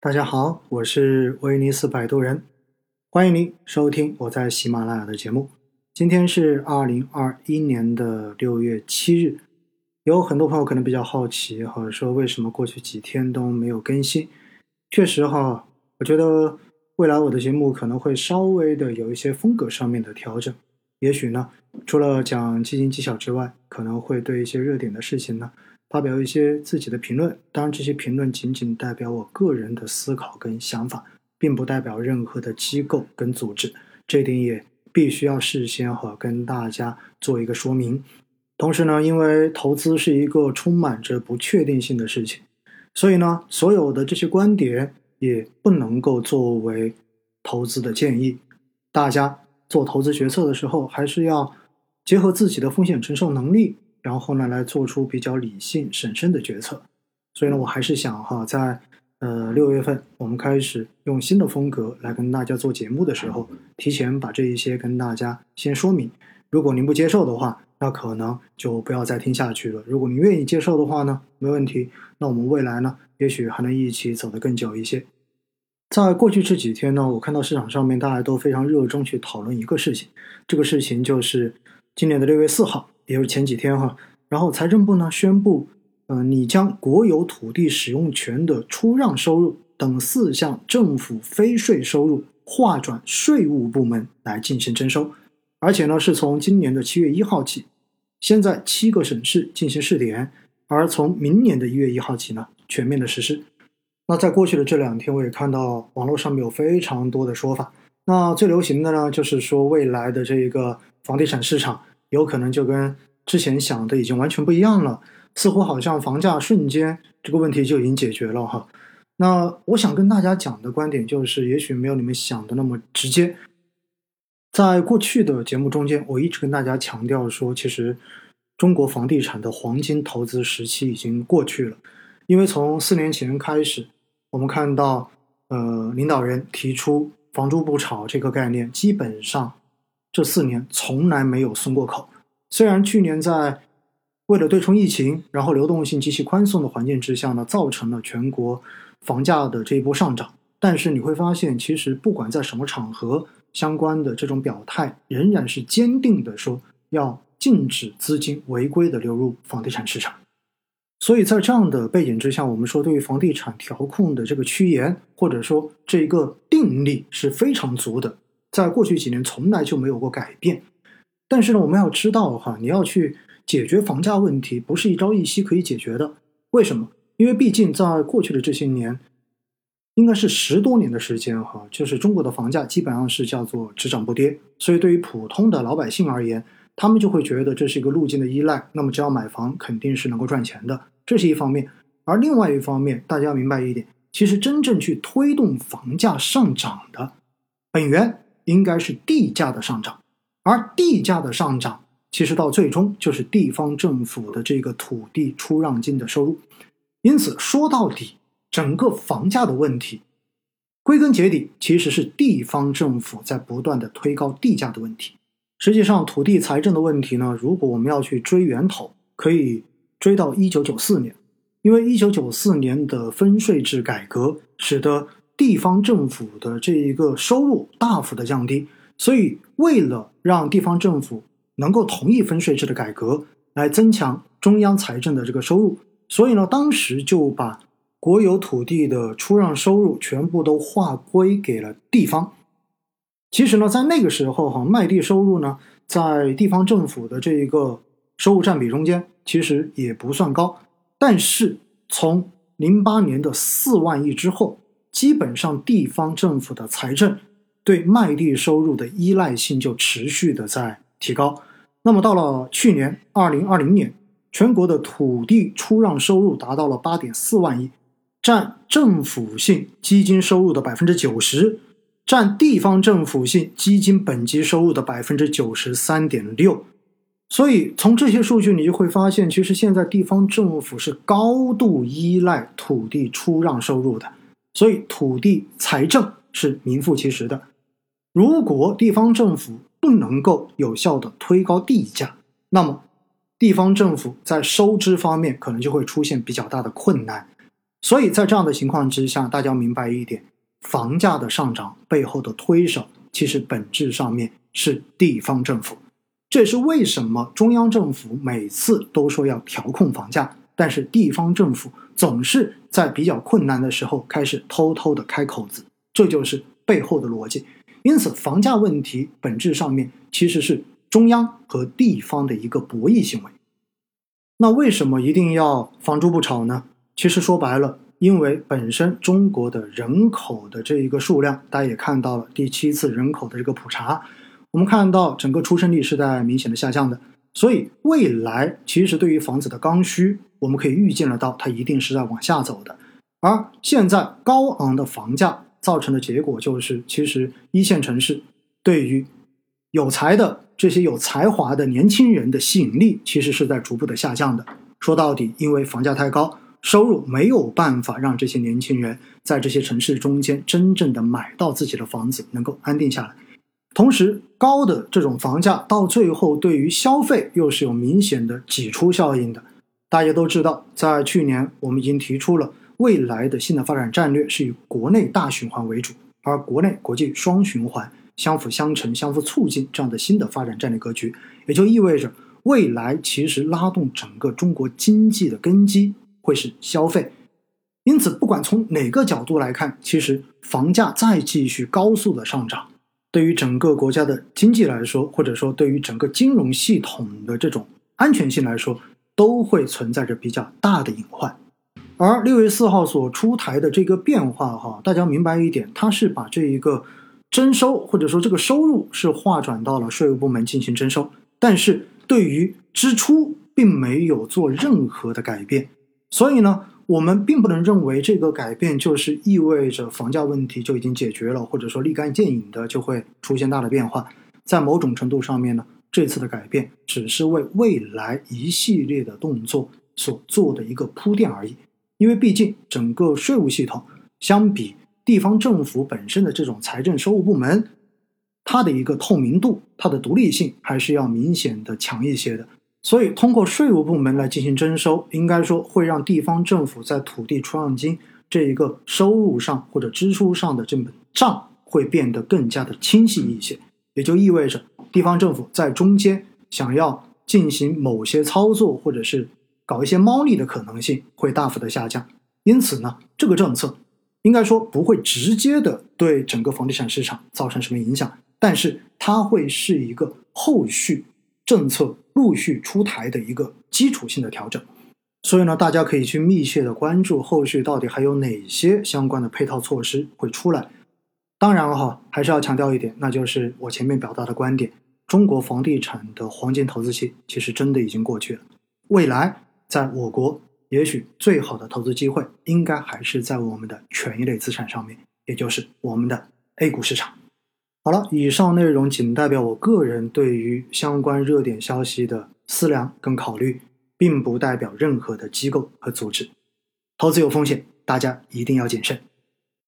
大家好，我是威尼斯摆渡人，欢迎您收听我在喜马拉雅的节目。今天是二零二一年的六月七日，有很多朋友可能比较好奇哈，说为什么过去几天都没有更新？确实哈，我觉得未来我的节目可能会稍微的有一些风格上面的调整，也许呢，除了讲基金技巧之外，可能会对一些热点的事情呢。发表一些自己的评论，当然这些评论仅仅代表我个人的思考跟想法，并不代表任何的机构跟组织，这点也必须要事先哈跟大家做一个说明。同时呢，因为投资是一个充满着不确定性的事情，所以呢，所有的这些观点也不能够作为投资的建议。大家做投资决策的时候，还是要结合自己的风险承受能力。然后呢，来做出比较理性、审慎的决策。所以呢，我还是想哈，在呃六月份我们开始用新的风格来跟大家做节目的时候，提前把这一些跟大家先说明。如果您不接受的话，那可能就不要再听下去了。如果您愿意接受的话呢，没问题。那我们未来呢，也许还能一起走得更久一些。在过去这几天呢，我看到市场上面大家都非常热衷去讨论一个事情，这个事情就是今年的六月四号。也就是前几天哈，然后财政部呢宣布，呃，你将国有土地使用权的出让收入等四项政府非税收入划转税务部门来进行征收，而且呢是从今年的七月一号起，先在七个省市进行试点，而从明年的一月一号起呢全面的实施。那在过去的这两天，我也看到网络上面有非常多的说法，那最流行的呢就是说未来的这个房地产市场。有可能就跟之前想的已经完全不一样了，似乎好像房价瞬间这个问题就已经解决了哈。那我想跟大家讲的观点就是，也许没有你们想的那么直接。在过去的节目中间，我一直跟大家强调说，其实中国房地产的黄金投资时期已经过去了，因为从四年前开始，我们看到呃领导人提出“房住不炒”这个概念，基本上。这四年从来没有松过口。虽然去年在为了对冲疫情，然后流动性极其宽松的环境之下呢，造成了全国房价的这一波上涨，但是你会发现，其实不管在什么场合，相关的这种表态仍然是坚定的说要禁止资金违规的流入房地产市场。所以在这样的背景之下，我们说对于房地产调控的这个趋严，或者说这一个定力是非常足的。在过去几年从来就没有过改变，但是呢，我们要知道哈，你要去解决房价问题，不是一朝一夕可以解决的。为什么？因为毕竟在过去的这些年，应该是十多年的时间哈，就是中国的房价基本上是叫做只涨不跌。所以对于普通的老百姓而言，他们就会觉得这是一个路径的依赖。那么只要买房，肯定是能够赚钱的，这是一方面。而另外一方面，大家要明白一点，其实真正去推动房价上涨的本源。应该是地价的上涨，而地价的上涨，其实到最终就是地方政府的这个土地出让金的收入。因此说到底，整个房价的问题，归根结底其实是地方政府在不断的推高地价的问题。实际上，土地财政的问题呢，如果我们要去追源头，可以追到一九九四年，因为一九九四年的分税制改革使得。地方政府的这一个收入大幅的降低，所以为了让地方政府能够同意分税制的改革，来增强中央财政的这个收入，所以呢，当时就把国有土地的出让收入全部都划归给了地方。其实呢，在那个时候哈，卖地收入呢，在地方政府的这一个收入占比中间，其实也不算高。但是从零八年的四万亿之后，基本上，地方政府的财政对卖地收入的依赖性就持续的在提高。那么到了去年二零二零年，全国的土地出让收入达到了八点四万亿，占政府性基金收入的百分之九十，占地方政府性基金本级收入的百分之九十三点六。所以从这些数据，你就会发现，其实现在地方政府是高度依赖土地出让收入的。所以，土地财政是名副其实的。如果地方政府不能够有效的推高地价，那么地方政府在收支方面可能就会出现比较大的困难。所以在这样的情况之下，大家明白一点，房价的上涨背后的推手，其实本质上面是地方政府。这也是为什么中央政府每次都说要调控房价，但是地方政府总是在比较困难的时候开始偷偷的开口子，这就是背后的逻辑。因此，房价问题本质上面其实是中央和地方的一个博弈行为。那为什么一定要房住不炒呢？其实说白了，因为本身中国的人口的这一个数量，大家也看到了第七次人口的这个普查。我们看到整个出生率是在明显的下降的，所以未来其实对于房子的刚需，我们可以预见得到，它一定是在往下走的。而现在高昂的房价造成的结果就是，其实一线城市对于有才的这些有才华的年轻人的吸引力，其实是在逐步的下降的。说到底，因为房价太高，收入没有办法让这些年轻人在这些城市中间真正的买到自己的房子，能够安定下来。同时，高的这种房价到最后对于消费又是有明显的挤出效应的。大家都知道，在去年我们已经提出了未来的新的发展战略是以国内大循环为主，而国内国际双循环相辅相成、相互促进这样的新的发展战略格局，也就意味着未来其实拉动整个中国经济的根基会是消费。因此，不管从哪个角度来看，其实房价再继续高速的上涨。对于整个国家的经济来说，或者说对于整个金融系统的这种安全性来说，都会存在着比较大的隐患。而六月四号所出台的这个变化，哈，大家明白一点，它是把这一个征收或者说这个收入是划转到了税务部门进行征收，但是对于支出并没有做任何的改变，所以呢。我们并不能认为这个改变就是意味着房价问题就已经解决了，或者说立竿见影的就会出现大的变化。在某种程度上面呢，这次的改变只是为未来一系列的动作所做的一个铺垫而已。因为毕竟整个税务系统相比地方政府本身的这种财政收入部门，它的一个透明度、它的独立性还是要明显的强一些的。所以，通过税务部门来进行征收，应该说会让地方政府在土地出让金这一个收入上或者支出上的这本账会变得更加的清晰一些。也就意味着，地方政府在中间想要进行某些操作或者是搞一些猫腻的可能性会大幅的下降。因此呢，这个政策应该说不会直接的对整个房地产市场造成什么影响，但是它会是一个后续。政策陆续出台的一个基础性的调整，所以呢，大家可以去密切的关注后续到底还有哪些相关的配套措施会出来。当然了哈，还是要强调一点，那就是我前面表达的观点：中国房地产的黄金投资期其实真的已经过去了。未来在我国，也许最好的投资机会应该还是在我们的权益类资产上面，也就是我们的 A 股市场。好了，以上内容仅代表我个人对于相关热点消息的思量跟考虑，并不代表任何的机构和组织。投资有风险，大家一定要谨慎。